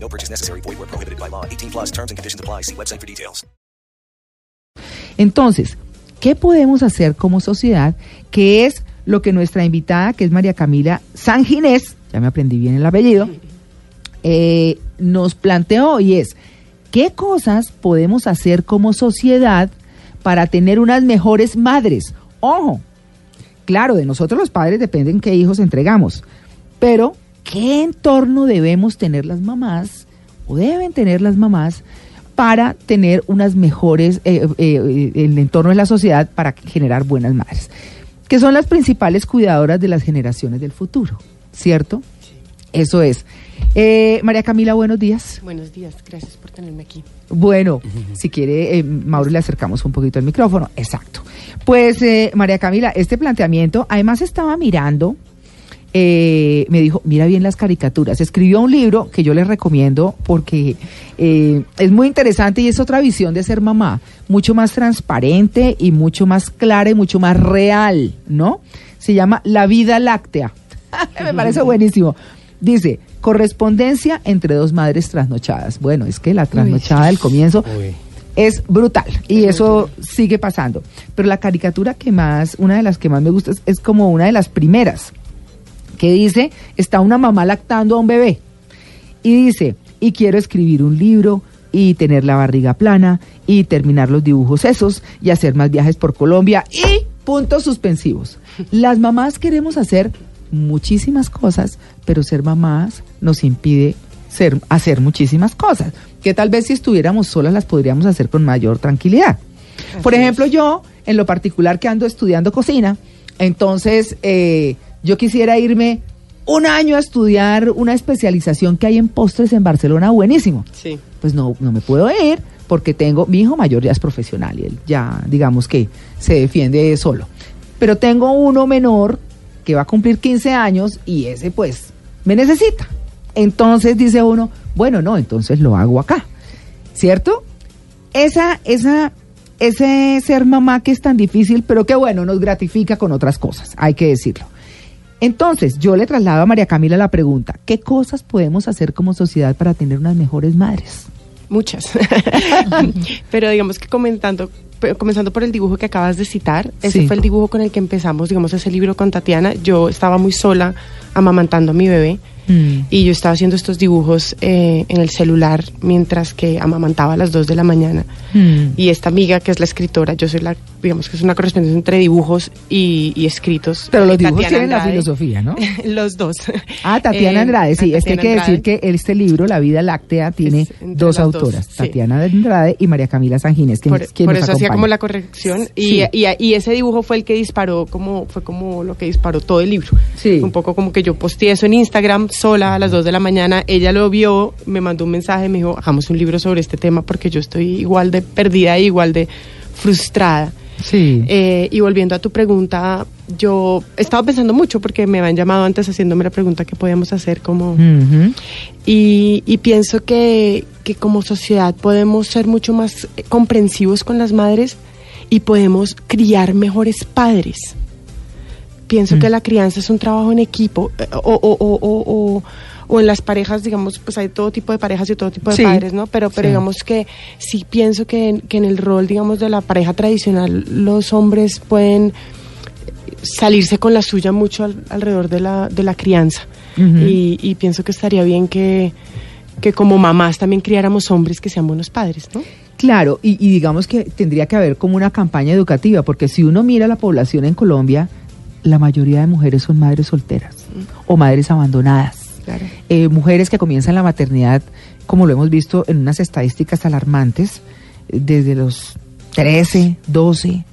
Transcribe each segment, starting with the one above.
No purchase necessary. Void where prohibited by law. 18 plus terms and conditions apply. See website for details. Entonces, ¿qué podemos hacer como sociedad? Que es lo que nuestra invitada, que es María Camila Sanginés, ya me aprendí bien el apellido, eh, nos planteó y es, ¿qué cosas podemos hacer como sociedad para tener unas mejores madres? Ojo, claro, de nosotros los padres dependen qué hijos entregamos, pero ¿qué entorno debemos tener las mamás o deben tener las mamás para tener unas mejores, eh, eh, el entorno de la sociedad para generar buenas madres? Que son las principales cuidadoras de las generaciones del futuro, ¿cierto? Eso es. Eh, María Camila, buenos días. Buenos días, gracias por tenerme aquí. Bueno, si quiere, eh, Mauro, le acercamos un poquito el micrófono. Exacto. Pues, eh, María Camila, este planteamiento, además estaba mirando, eh, me dijo, mira bien las caricaturas. Escribió un libro que yo les recomiendo porque eh, es muy interesante y es otra visión de ser mamá, mucho más transparente y mucho más clara y mucho más real, ¿no? Se llama La vida láctea. me parece buenísimo. Dice, correspondencia entre dos madres trasnochadas. Bueno, es que la trasnochada del comienzo es brutal y eso sigue pasando. Pero la caricatura que más, una de las que más me gusta es, es como una de las primeras, que dice, está una mamá lactando a un bebé y dice, y quiero escribir un libro y tener la barriga plana y terminar los dibujos esos y hacer más viajes por Colombia y puntos suspensivos. Las mamás queremos hacer muchísimas cosas, pero ser mamás nos impide ser, hacer muchísimas cosas, que tal vez si estuviéramos solas las podríamos hacer con mayor tranquilidad. Por ejemplo, yo, en lo particular que ando estudiando cocina, entonces eh, yo quisiera irme un año a estudiar una especialización que hay en postres en Barcelona, buenísimo. Sí. Pues no, no me puedo ir porque tengo, mi hijo mayor ya es profesional y él ya, digamos que se defiende solo. Pero tengo uno menor que va a cumplir 15 años y ese pues me necesita. Entonces dice uno, bueno, no, entonces lo hago acá. ¿Cierto? Esa, esa, ese ser mamá que es tan difícil, pero que bueno, nos gratifica con otras cosas, hay que decirlo. Entonces, yo le traslado a María Camila la pregunta, ¿qué cosas podemos hacer como sociedad para tener unas mejores madres? Muchas. Pero digamos que comentando, comenzando por el dibujo que acabas de citar, ese Sí. fue el dibujo con el que empezamos, digamos, ese libro con Tatiana. Yo estaba muy sola amamantando a mi bebé Mm. y yo estaba haciendo estos dibujos eh, en el celular mientras que amamantaba a las 2 de la mañana. Mm. Y esta amiga que es la escritora, yo soy la, digamos que es una correspondencia entre dibujos y, y escritos. Pero los Eh, dibujos Tatiana tienen la Andrade. filosofía, ¿no? los dos. Ah, Tatiana Eh, Andrade, sí, es que hay Tatiana que decir que este libro, La vida láctea, tiene Es dos las dos, autoras, sí. Tatiana Andrade y María Camila Sanginés, que, por, quien por nos eso hacía como la corrección y, Sí. y, y ese dibujo fue el que disparó como fue como lo que disparó todo el libro Sí. un poco como que yo posteé eso en Instagram sola a las 2 de la mañana ella lo vio me mandó un mensaje me dijo hagamos un libro sobre este tema porque yo estoy igual de perdida e igual de frustrada Sí. Eh, y volviendo a tu pregunta, yo he estado pensando mucho porque me habían llamado antes haciéndome la pregunta que podíamos hacer como... Y, y pienso que, que como sociedad podemos ser mucho más comprensivos con las madres y podemos criar mejores padres. Pienso Mm. que la crianza es un trabajo en equipo eh, o, o, o, o, o- o en las parejas, digamos, pues hay todo tipo de parejas y todo tipo de Sí. padres, ¿no? Pero, pero Sí. digamos que sí pienso que, en- que en el rol, digamos, de la pareja tradicional, los hombres pueden salirse con la suya mucho al- alrededor de la, de la crianza. Y, y pienso que estaría bien que, que como mamás también criáramos hombres que sean buenos padres, ¿no? Claro, y, y digamos que tendría que haber como una campaña educativa, porque si uno mira la población en Colombia, la mayoría de mujeres son madres solteras o madres abandonadas. Claro. Eh, mujeres que comienzan la maternidad, como lo hemos visto en unas estadísticas alarmantes, eh, desde los 13, 12,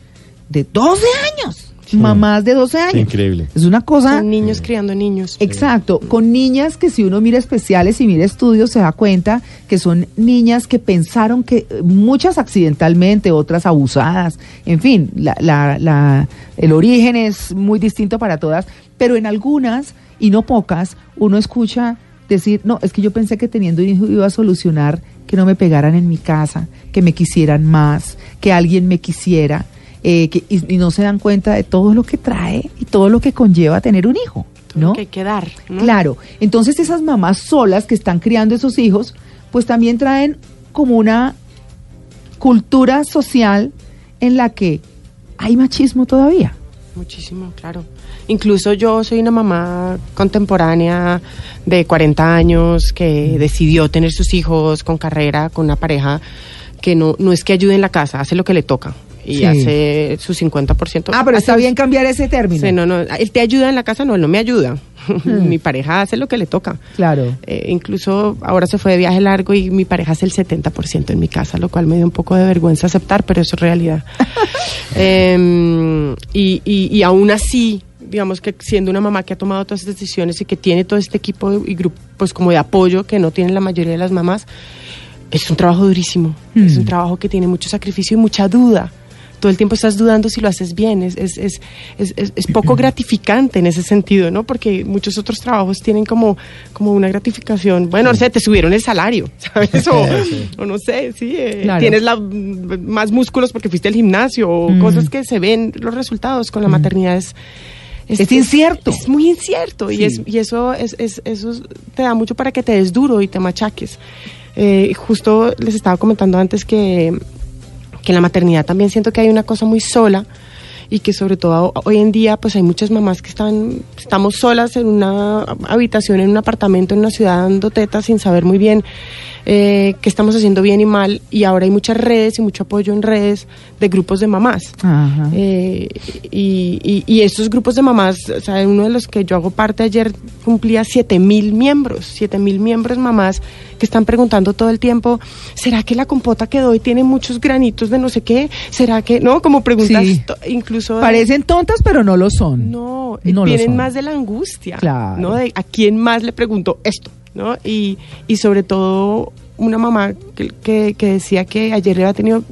de 12 años. Mamás de 12 años. Increíble. Es una cosa... Son niños criando niños. Exacto, con niñas que si uno mira especiales y mira estudios se da cuenta que son niñas que pensaron que eh, muchas accidentalmente, otras abusadas, en fin, la, la, la, el origen es muy distinto para todas, pero en algunas y no pocas uno escucha decir, no, es que yo pensé que teniendo un hijo iba a solucionar que no me pegaran en mi casa, que me quisieran más, que alguien me quisiera. Eh, que, y, y no se dan cuenta de todo lo que trae y todo lo que conlleva tener un hijo. ¿no? Que hay que dar. ¿no? Claro, entonces esas mamás solas que están criando esos hijos, pues también traen como una cultura social en la que hay machismo todavía. Muchísimo, claro. Incluso yo soy una mamá contemporánea de 40 años que decidió tener sus hijos con carrera, con una pareja que no, no es que ayude en la casa, hace lo que le toca y Sí. hace su 50%. Ah, pero está bien cambiar ese término. Sí, no, no, él te ayuda en la casa, no, él no me ayuda. mi pareja hace lo que le toca. Claro. Eh, incluso ahora se fue de viaje largo y mi pareja hace el 70% en mi casa, lo cual me dio un poco de vergüenza aceptar, pero eso es realidad. Em, y, y, y aún así, digamos que siendo una mamá que ha tomado todas estas decisiones y que tiene todo este equipo y grupo, pues como de apoyo que no tienen la mayoría de las mamás, es un trabajo durísimo, es un trabajo que tiene mucho sacrificio y mucha duda. Todo el tiempo estás dudando si lo haces bien, es, es, es, es, es- es poco gratificante en ese sentido, ¿no? Porque muchos otros trabajos tienen como, como una gratificación, bueno, no sé, te subieron el salario, ¿sabes? O, o no sé, sí, eh, Claro. tienes la, más músculos porque fuiste al gimnasio, o Mm. cosas que se ven los resultados con la maternidad es... Es incierto. Es muy incierto y, es, y eso, es, es- eso te da mucho para que te des duro y te machaques. Eh, justo les estaba comentando antes que, que en la maternidad también siento que hay una cosa muy sola y que sobre todo hoy en día pues hay muchas mamás que están estamos solas en una habitación en un apartamento en una ciudad dando tetas sin saber muy bien eh, qué estamos haciendo bien y mal y ahora hay muchas redes y mucho apoyo en redes de grupos de mamás Ajá. eh, y, y, y estos grupos de mamás, o sea, uno de los que yo hago parte ayer cumplía 7 mil miembros, 7 mil miembros mamás que están preguntando todo el tiempo, ¿será que la compota que doy tiene muchos granitos de no sé qué? ¿Será que, no? Como preguntas Sí. incluso... de- Parecen tontas, pero no lo son. no, No vienen más de la angustia, Claro. ¿no? De a quién más le pregunto esto, ¿no? Y, y sobre todo una mamá que, que, decía que ayer le había tenido,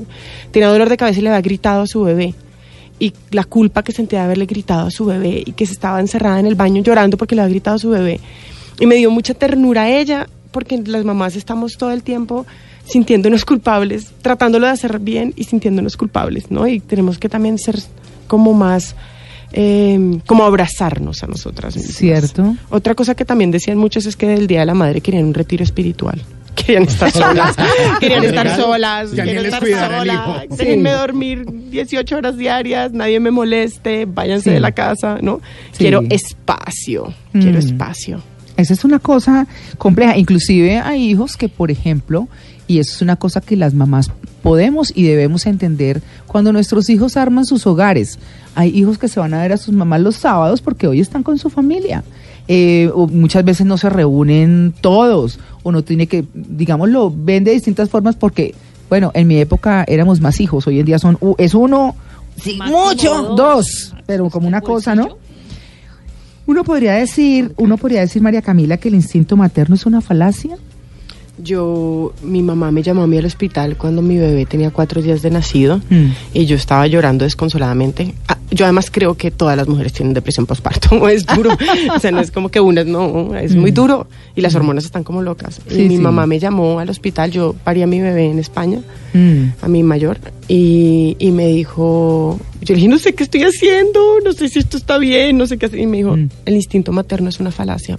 tenía dolor de cabeza y le había gritado a su bebé. Y la culpa que sentía de haberle gritado a su bebé y que se estaba encerrada en el baño llorando porque le había gritado a su bebé. Y me dio mucha ternura a ella porque las mamás estamos todo el tiempo sintiéndonos culpables, tratándolo de hacer bien y sintiéndonos culpables, ¿no? Y tenemos que también ser como más, eh, como abrazarnos a nosotras mismas. Cierto. Otra cosa que también decían muchos es que del Día de la Madre querían un retiro espiritual. Querían estar solas, querían estar solas, Que alguien quiero les estar cuidara al sola, hijo. déjenme Sí. dormir 18 horas diarias, nadie me moleste, váyanse Sí. de la casa, ¿no? Sí. Quiero espacio, quiero Mm. espacio. Esa es una cosa compleja. Inclusive hay hijos que, por ejemplo, y eso es una cosa que las mamás podemos y debemos entender, cuando nuestros hijos arman sus hogares, hay hijos que se van a ver a sus mamás los sábados porque hoy están con su familia. Eh, o muchas veces no se reúnen todos o no tiene que, digamos, lo ven de distintas formas porque, bueno, en mi época éramos más hijos, hoy en día son es uno, sí, mucho, dos. dos, pero como una cosa, ¿no? Uno podría decir, uno podría decir, María Camila, que el instinto materno es una falacia. Yo, mi mamá me llamó a mí al hospital cuando mi bebé tenía cuatro días de nacido Mm. y yo estaba llorando desconsoladamente. Ah, yo además creo que todas las mujeres tienen depresión postparto, es duro. o sea, no es como que unas, no, es muy duro y las hormonas están como locas. Mm. Sí, y mi sí. mamá me llamó al hospital, yo parí a mi bebé en España, Mm. a mi mayor, y, y me dijo, yo le dije, no sé qué estoy haciendo, no sé si esto está bien, no sé qué hacer. Y me dijo, Mm. el instinto materno es una falacia.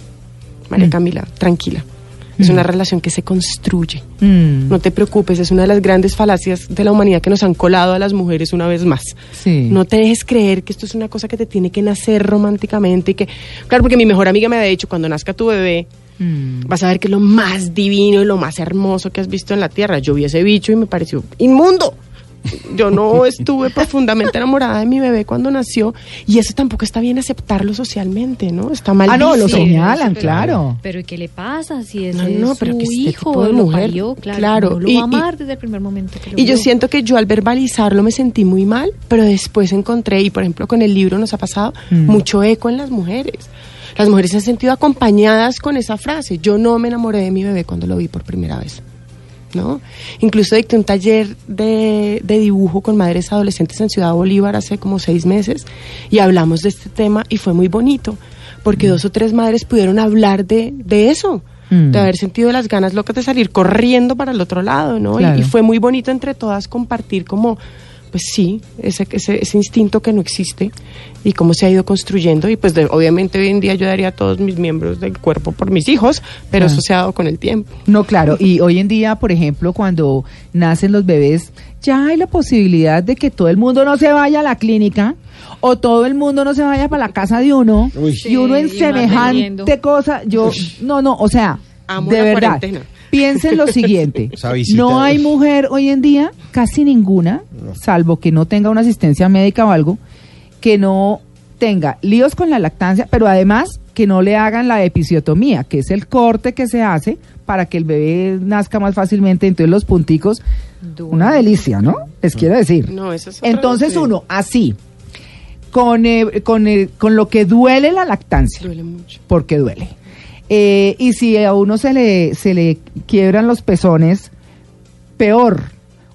María Mm. Camila, tranquila. Es una relación que se construye. Mm. No te preocupes, es una de las grandes falacias de la humanidad que nos han colado a las mujeres una vez más. Sí. No te dejes creer que esto es una cosa que te tiene que nacer románticamente y que, claro, porque mi mejor amiga me había dicho, cuando nazca tu bebé, Mm. vas a ver que es lo más divino y lo más hermoso que has visto en la tierra. Yo vi ese bicho y me pareció inmundo. Yo no estuve profundamente enamorada de mi bebé cuando nació y eso tampoco está bien aceptarlo socialmente, ¿no? Está mal Ah, no, lo señalan, Pero- claro. Pero ¿y qué le pasa si No, no, es pero su que este hijo, tipo de lo mujer, parió, claro, claro, no lo y- va a amar y- desde el primer momento que lo Y yo siento que yo al verbalizarlo me sentí muy mal, pero después encontré, y por ejemplo con el libro nos ha pasado, Mm. mucho eco en las mujeres. Las mujeres se han sentido acompañadas con esa frase. Yo no me enamoré de mi bebé cuando lo vi por primera vez. ¿No? Incluso dicté un taller de, de dibujo con madres adolescentes en Ciudad Bolívar hace como seis meses y hablamos de este tema y fue muy bonito porque dos o tres madres pudieron hablar de, de eso, Mm. de haber sentido las ganas locas de salir corriendo para el otro lado, ¿no? Y- y fue muy bonito entre todas compartir como, pues sí, ese, ese, ese instinto que no existe y cómo se ha ido construyendo. Y pues de- obviamente hoy en día yo daría a todos mis miembros del cuerpo por mis hijos, pero Ah. eso se ha dado con el tiempo. No, claro, y hoy en día, por ejemplo, cuando nacen los bebés, ya hay la posibilidad de que todo el mundo no se vaya a la clínica o todo el mundo no se vaya para la casa de uno Uy. y uno en Sí, semejante cosa, yo, no, no, o sea, Amo de la verdad, cuarentena. Piensen lo siguiente, no hay mujer hoy en día, casi ninguna, salvo que no tenga una asistencia médica o algo, que no tenga líos con la lactancia, pero además que no le hagan la episiotomía, que es el corte que se hace para que el bebé nazca más fácilmente. Entonces los punticos, una delicia, ¿no? Les quiero decir. No, eso es Entonces uno, así, con, eh, con, eh, con lo que duele la lactancia, Duele mucho. porque duele. Eh, y si a uno se le, se le quiebran los pezones, peor.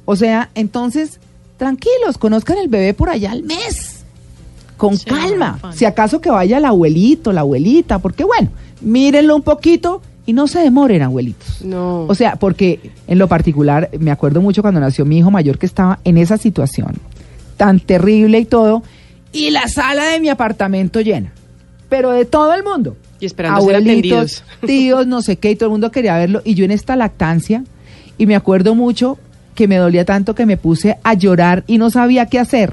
O sea, entonces, tranquilos, conozcan el bebé por allá al mes. Con Sí, calma. Si acaso que vaya el abuelito, la abuelita, porque bueno, mírenlo un poquito y no se demoren, abuelitos. No. O sea, porque en lo particular, me acuerdo mucho cuando nació mi hijo mayor que estaba en esa situación tan terrible y todo, y la sala de mi apartamento llena, pero de todo el mundo. Y esperando ser atendidos. tíos, no sé qué, y todo el mundo quería verlo, y yo en esta lactancia, y me acuerdo mucho que me dolía tanto que me puse a llorar y no sabía qué hacer.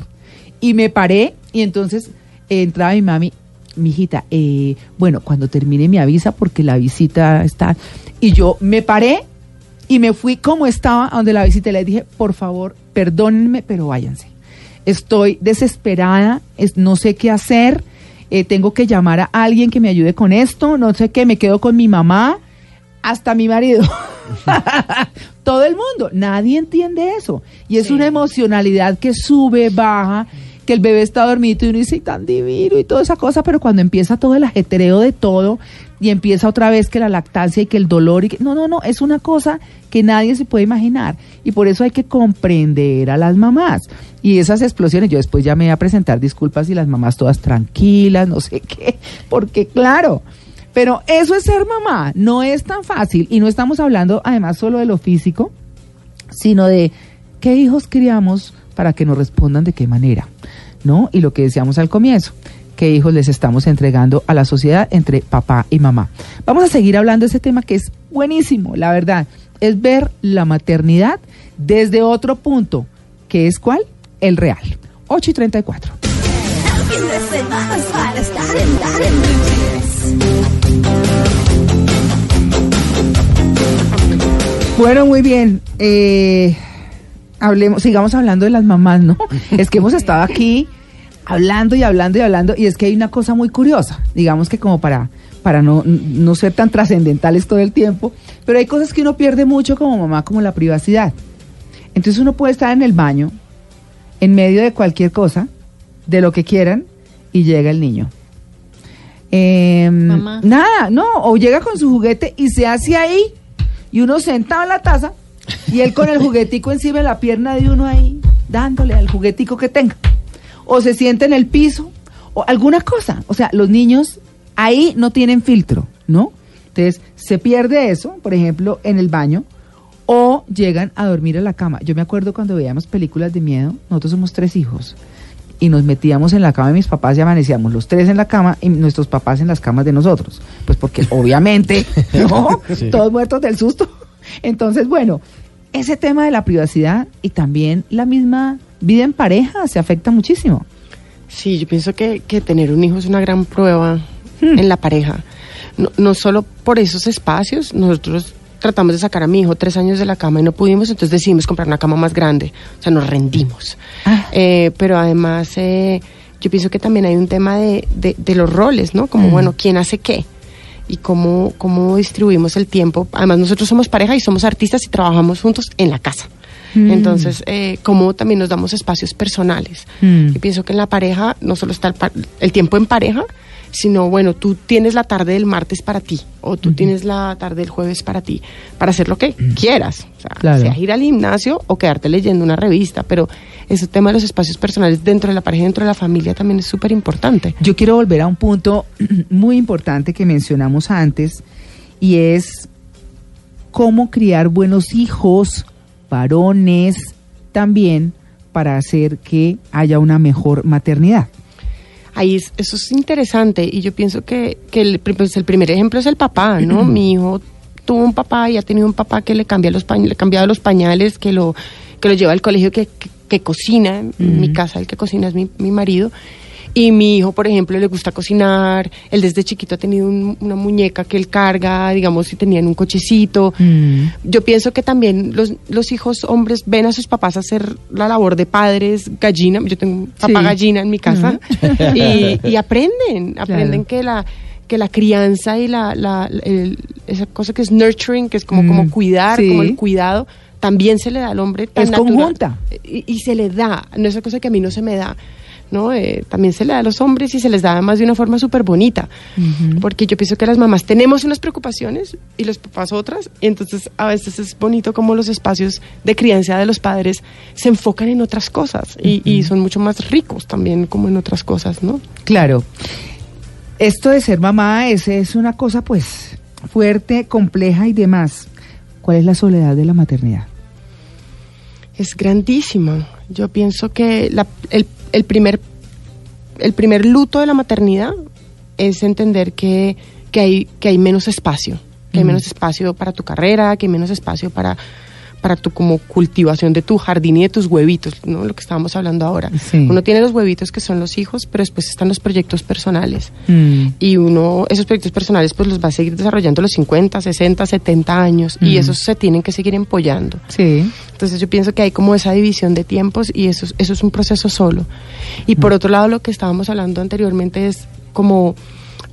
Y me paré, y entonces eh, entraba mi mami, mi hijita, eh, bueno, cuando termine me avisa porque la visita está. Y yo me paré y me fui como estaba a donde la visita y le dije, por favor, perdónenme, pero váyanse. Estoy desesperada, es, no sé qué hacer, eh, tengo que llamar a alguien que me ayude con esto, no sé qué, me quedo con mi mamá, hasta mi marido. Todo el mundo, nadie entiende eso. Y es Sí. una emocionalidad que sube, baja, que el bebé está dormido y uno dice, "Ay, tan divino y toda esa cosa, pero cuando empieza todo el ajetreo de todo y empieza otra vez que la lactancia y que el dolor y que no, no, no, es una cosa que nadie se puede imaginar y por eso hay que comprender a las mamás. Y esas explosiones, yo después ya me voy a presentar disculpas y las mamás todas tranquilas, no sé qué, porque claro, pero eso es ser mamá, no es tan fácil y no estamos hablando además solo de lo físico, sino de qué hijos criamos para que nos respondan de qué manera, ¿no? Y lo que decíamos al comienzo, qué hijos les estamos entregando a la sociedad entre papá y mamá. Vamos a seguir hablando de ese tema que es buenísimo, la verdad, es ver la maternidad desde otro punto, que es cuál? El real. 8 y 34. Bueno, muy bien. Eh, hablemos, sigamos hablando de las mamás, ¿no? Es que hemos estado aquí hablando y hablando y hablando, y es que hay una cosa muy curiosa, digamos que como para, para no, no ser tan trascendentales todo el tiempo, pero hay cosas que uno pierde mucho como mamá, como la privacidad. Entonces uno puede estar en el baño, en medio de cualquier cosa, de lo que quieran, y llega el niño. Em, Mamá. Nada, no, o llega con su juguete y se hace ahí, y uno sentado en la taza, y él con el juguetico encima de la pierna de uno ahí, dándole al juguetico que tenga. O se siente en el piso, o alguna cosa. O sea, los niños ahí no tienen filtro, ¿no? Entonces, se pierde eso, por ejemplo, en el baño, o llegan a dormir a la cama. Yo me acuerdo cuando veíamos películas de miedo, nosotros somos tres hijos, y nos metíamos en la cama de mis papás y amanecíamos los tres en la cama y nuestros papás en las camas de nosotros. Pues porque obviamente, ¿no? Sí. Todos muertos del susto. Entonces, bueno, ese tema de la privacidad y también la misma vida en pareja se afecta muchísimo. Sí, yo pienso que, que tener un hijo es una gran prueba Hmm. en la pareja. No, no solo por esos espacios, nosotros tratamos de sacar a mi hijo tres años de la cama y no pudimos, entonces decidimos comprar una cama más grande. O sea, nos rendimos. Ah. Eh, pero además, eh, yo pienso que también hay un tema de, de- de los roles, ¿no? Como, Mm. bueno, ¿quién hace qué? Y cómo, cómo distribuimos el tiempo. Además, nosotros somos pareja y somos artistas y trabajamos juntos en la casa. Mm. Entonces, eh, cómo también nos damos espacios personales. Mm. Yo pienso que en la pareja no solo está el, pa- el tiempo en pareja, sino, bueno, tú tienes la tarde del martes para ti, o tú tienes la tarde del jueves para ti, para hacer lo que quieras. O sea, Claro. sea ir al gimnasio o quedarte leyendo una revista, pero ese tema de los espacios personales dentro de la pareja y dentro de la familia también es súper importante. Yo quiero volver a un punto muy importante que mencionamos antes y es cómo criar buenos hijos, varones, también para hacer que haya una mejor maternidad. Ahí es- eso es interesante y yo pienso que, que el, pues el primer ejemplo es el papá, ¿no? Mi hijo tuvo un papá y ha tenido un papá que le cambia los pañales, le cambiado los pañales, que lo, que lo lleva al colegio, que, que, que cocina. En mi casa el que cocina es mi, mi marido. Y mi hijo, por ejemplo, le gusta cocinar. Él desde chiquito ha tenido un- una muñeca que él carga, digamos, si tenían un cochecito. Mm. Yo pienso que también los, los hijos hombres ven a sus papás hacer la labor de padres, gallina. Yo tengo un papá Sí. gallina en mi casa. y, y aprenden, aprenden que la que la crianza y la, la- el- esa cosa que es nurturing, que es como, Mm, como cuidar, sí. como el cuidado, también se le da al hombre tan Es natural. conjunta. Y, y se le da, no es esa cosa que a mí no se me da. ¿No? Eh, también se le da a los hombres y se les da además de una forma súper bonita. Porque yo pienso que las mamás tenemos unas preocupaciones y los papás otras. Y entonces a veces es bonito como los espacios de crianza de los padres se enfocan en otras cosas y, y son mucho más ricos también como en otras cosas, ¿no? Claro. Esto de ser mamá es, es una cosa pues fuerte, compleja y demás. ¿Cuál es la soledad de la maternidad? Es grandísima. Yo pienso que la- el, el primer, el primer luto de la maternidad es entender que, que, hay, que hay menos espacio, que hay menos espacio para tu carrera, que hay menos espacio para, para tu como cultivación de tu jardín y de tus huevitos, ¿no? Lo que estábamos hablando ahora. Sí. Uno tiene los huevitos que son los hijos, pero después están los proyectos personales. Mm. Y uno, esos proyectos personales, pues los va a seguir desarrollando los 50, 60, 70 años. Y Mm. esos se tienen que seguir empollando. Sí. Entonces yo pienso que hay como esa división de tiempos y eso, es- eso es un proceso solo. Y por otro lado, lo que estábamos hablando anteriormente es como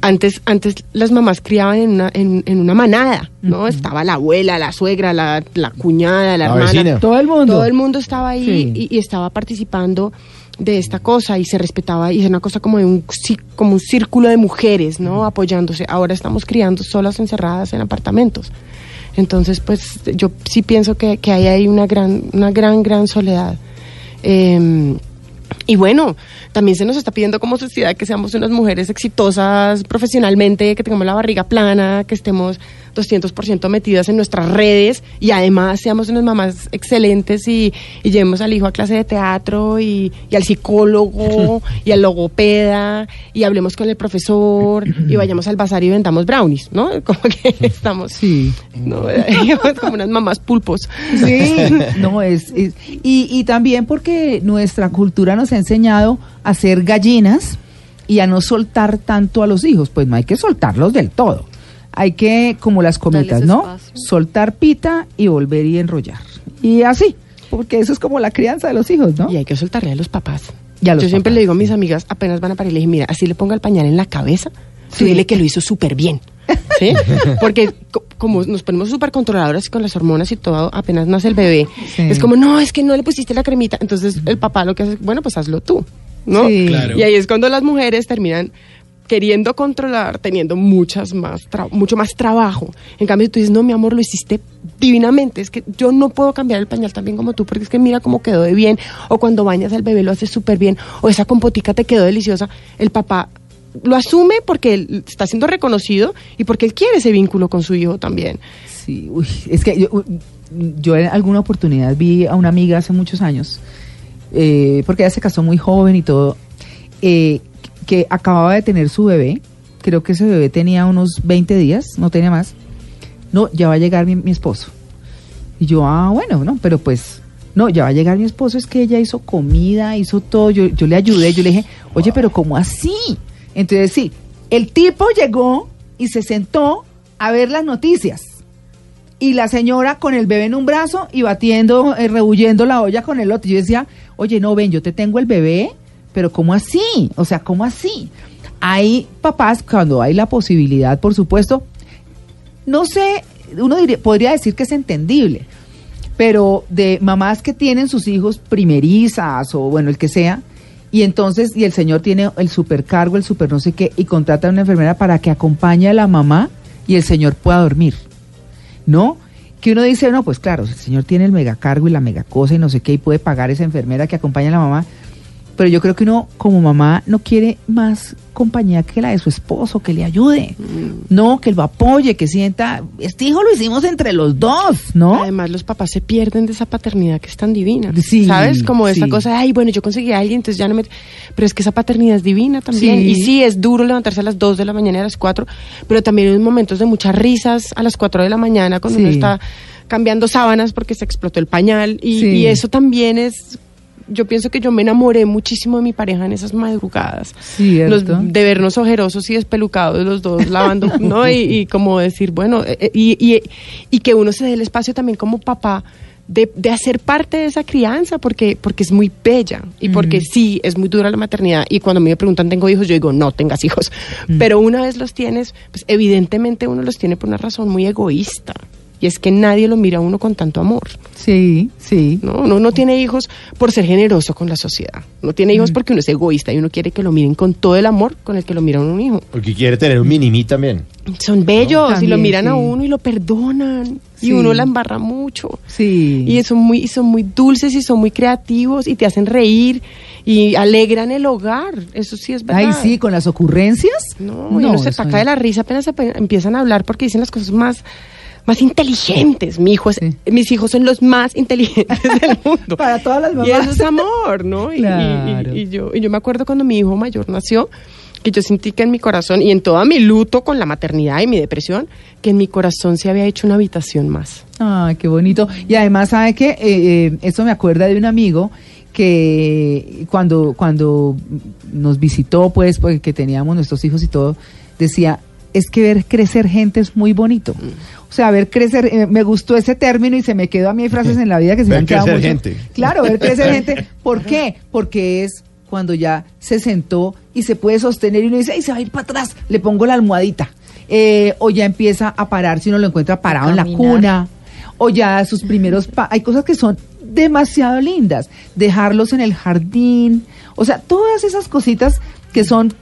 antes, antes las mamás criaban en una, en, en una manada, ¿no? Estaba la abuela, la suegra, la, la cuñada, la, La hermana. vecina. Todo el mundo. Todo el mundo estaba ahí Sí. y, y estaba participando de esta cosa y se respetaba y es una cosa como de un como un círculo de mujeres, ¿no? Apoyándose. Ahora estamos criando solas encerradas en apartamentos. Entonces, pues yo sí pienso que, que ahí hay una gran, una gran, gran soledad. Eh, y bueno, también se nos está pidiendo como sociedad que seamos unas mujeres exitosas profesionalmente, que tengamos la barriga plana, que estemos 200% metidas en nuestras redes y además seamos unas mamás excelentes y, y llevemos al hijo a clase de teatro y, y al psicólogo y al logopeda y hablemos con el profesor y vayamos al bazar y vendamos brownies, ¿no? Como que estamos Sí. ¿no? como unas mamás pulpos. Sí, no es, es- y, y también porque nuestra cultura nos ha enseñado a ser gallinas y a no soltar tanto a los hijos, pues no hay que soltarlos del todo. Hay que, como las cometas, ¿no? espacio. Soltar pita y volver y enrollar. Y así, porque eso es como la crianza de los hijos, ¿no? Y hay que soltarle a los papás. Y a los Yo siempre le digo a mis amigas, apenas van a parir, le dije, mira, así le ponga el pañal en la cabeza, tú Sí. dile que lo hizo súper bien. ¿Sí? Porque co- como nos ponemos súper controladoras con las hormonas y todo, apenas nace el bebé, Sí. es como, no, es que no le pusiste la cremita. Entonces el papá lo que hace, bueno, pues hazlo tú. ¿no? Sí. Claro. Y ahí es cuando las mujeres terminan queriendo controlar, teniendo muchas más mucho más trabajo. En cambio, tú dices, no, mi amor, lo hiciste divinamente. Es que yo no puedo cambiar el pañal tan bien como tú, porque es que mira cómo quedó de bien. O cuando bañas al bebé lo haces súper bien. O esa compotica te quedó deliciosa. El papá lo asume porque él está siendo reconocido y porque él quiere ese vínculo con su hijo también. Sí, uy, es que yo, yo en alguna oportunidad vi a una amiga hace muchos años, eh, porque ella se casó muy joven y todo, eh, que acababa de tener su bebé, creo que ese bebé tenía unos 20 días, no tenía más. No, ya va a llegar mi, esposo. Y yo, ah, bueno, no, pero pues, no, ya va a llegar mi esposo, es que ella hizo comida, hizo todo, yo, yo le ayudé, yo le dije, oye, pero ¿cómo así? Entonces sí, el tipo llegó y se sentó a ver las noticias. y la señora con el bebé en un brazo y batiendo, eh, rehuyendo la olla con el otro. Yo decía, oye, no, ven, yo te tengo el bebé, pero ¿cómo así? O sea, ¿cómo así? Hay papás, cuando hay la posibilidad, por supuesto, no sé, uno diría- podría decir que es entendible, pero de mamás que tienen sus hijos primerizas o bueno, el que sea, y entonces, y el señor tiene el supercargo, el super no sé qué, y contrata a una enfermera para que acompañe a la mamá y el señor pueda dormir. ¿No? Que uno dice, no, pues claro, el señor tiene el megacargo y la megacosa y no sé qué, y puede pagar esa enfermera que acompaña a la mamá. Pero yo creo que uno, como mamá, no quiere más compañía que la de su esposo, que le ayude. No, que lo apoye, que sienta, este hijo lo hicimos entre los dos, ¿no? Además, los papás se pierden de esa paternidad que es tan divina. Sí, ¿Sabes? Como esa cosa de, ay, bueno, yo conseguí a alguien, entonces ya no me... Pero es que esa paternidad es divina también. Sí. Y sí, es duro levantarse a las 2 de la mañana y a las 4, pero también hay momentos de muchas risas a las 4 de la mañana cuando uno está cambiando sábanas porque se explotó el pañal. Y, Sí. y eso también es... Yo pienso que yo me enamoré muchísimo de mi pareja en esas madrugadas. Los- de vernos ojerosos y despelucados los dos lavando, ¿no? Y, y como decir, bueno, eh, eh, y, y, y que uno se dé el espacio también como papá de, de hacer parte de esa crianza, porque, porque es muy bella y porque sí, es muy dura la maternidad. Y cuando a mí me preguntan, ¿tengo hijos? Yo digo, no, tengas hijos. Pero una vez los tienes, pues evidentemente uno los tiene por una razón muy egoísta. Y es que nadie lo mira a uno con tanto amor. Sí, sí. ¿no? Uno no tiene hijos por ser generoso con la sociedad. No tiene hijos porque uno es egoísta y uno quiere que lo miren con todo el amor con el que lo mira un hijo. Porque quiere tener un mini también. Son bellos y lo miran a uno y lo perdonan. Sí. Y uno la embarra mucho. Sí. Y son muy, y son muy dulces y son muy creativos y te hacen reír y alegran el hogar. Eso sí es verdad. Ay, sí, con las ocurrencias. No, y uno se eso taca de la risa apenas se empiezan a hablar porque dicen las cosas más, más inteligentes. Mi hijo es, Sí. Mis hijos son los más inteligentes del mundo. Para todas las Y mamás. eso es amor, ¿no? Y- y- Claro. Y, y yo, y yo me acuerdo cuando mi hijo mayor nació, que yo sentí que en mi corazón, y en todo mi luto con la maternidad y mi depresión, que en mi corazón se había hecho una habitación más. Ay, qué bonito. Y además, ¿sabe qué? Eh, eh, esto me acuerda de un amigo que cuando, cuando nos visitó, pues, porque que teníamos nuestros hijos y todo, decía, es que ver crecer gente es muy bonito. O sea, ver crecer, eh, me gustó ese término y se me quedó a mí hay frases en la vida que se me han quedado crecer mucho. gente. Claro, ver crecer gente. ¿Por qué? Porque es cuando ya se sentó y se puede sostener y uno dice, ay, se va a ir para atrás, le pongo la almohadita. Eh, o ya empieza a parar si uno lo encuentra parado en la cuna, o ya sus primeros... pa- Hay cosas que son demasiado lindas. Dejarlos en el jardín, o sea, todas esas cositas que son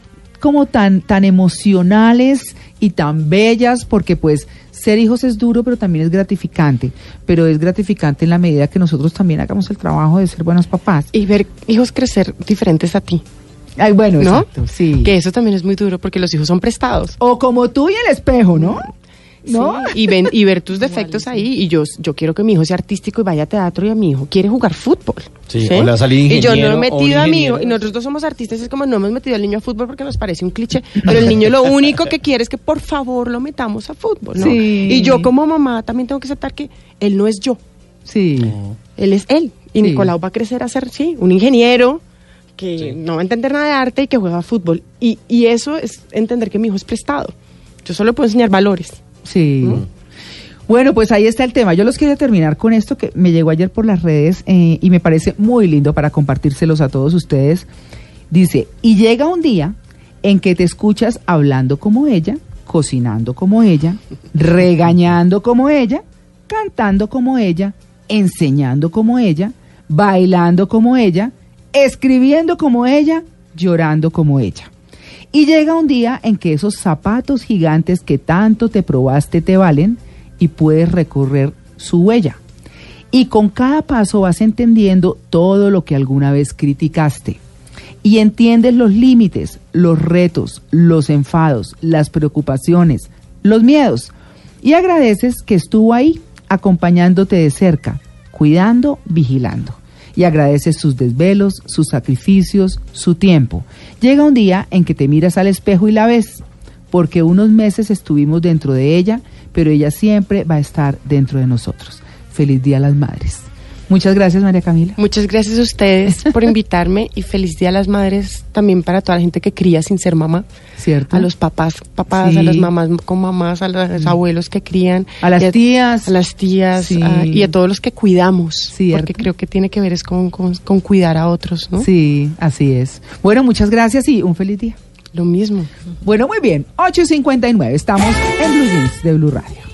como tan, tan emocionales y tan bellas, porque pues ser hijos es duro, pero también es gratificante. Pero es gratificante en la medida que nosotros también hagamos el trabajo de ser buenos papás. Y ver hijos crecer diferentes a ti, Ay, bueno, ¿no? exacto, sí. Que eso también es muy duro porque los hijos son prestados. O como tú y el espejo, ¿no? ¿No? Sí, y, ven, y ver tus defectos ahí. Y yo, yo quiero que mi hijo sea artístico y vaya a teatro y a mi hijo quiere jugar fútbol. Sí, o Y yo no he metido a mi hijo, y nosotros dos somos artistas, es como no hemos metido al niño a fútbol porque nos parece un cliché, pero el niño lo único que quiere es que por favor lo metamos a fútbol, ¿no? Sí. Y yo como mamá también tengo que aceptar que él no es yo, Sí. él es él. Y Sí. Nicolau va a crecer a ser, sí, un ingeniero que no va a entender nada de arte y que juega fútbol. Y, y eso es entender que mi hijo es prestado. Yo solo puedo enseñar valores. Sí. Bueno, pues ahí está el tema. Yo los quería terminar con esto que me llegó ayer por las redes eh, y me parece muy lindo para compartírselos a todos ustedes. Dice, y llega un día en que te escuchas hablando como ella, cocinando como ella, regañando como ella, cantando como ella, enseñando como ella, bailando como ella, escribiendo como ella, llorando como ella. Y llega un día en que esos zapatos gigantes que tanto te probaste te valen y puedes recorrer su huella. Y con cada paso vas entendiendo todo lo que alguna vez criticaste. Y entiendes los límites, los retos, los enfados, las preocupaciones, los miedos. Y agradeces que estuvo ahí, acompañándote de cerca, cuidando, vigilando. Y agradeces sus desvelos, sus sacrificios, su tiempo. Llega un día en que te miras al espejo y la ves, porque unos meses estuvimos dentro de ella, pero ella siempre va a estar dentro de nosotros. Feliz Día a las Madres. Muchas gracias, María Camila. Muchas gracias a ustedes por invitarme y feliz día a las madres también para toda la gente que cría sin ser mamá. ¿Cierto? A los papás, papás, Sí. a las mamás con mamás, a los abuelos que crían. A las tías. A las tías Sí. a- y a todos los que cuidamos. Cierto. Porque creo que tiene que ver es con, con, con cuidar a otros, ¿no? Sí, así es. Bueno, muchas gracias y un feliz día. Lo mismo. Bueno, muy bien. 8.59. Estamos en Blue Jeans de Blue Radio.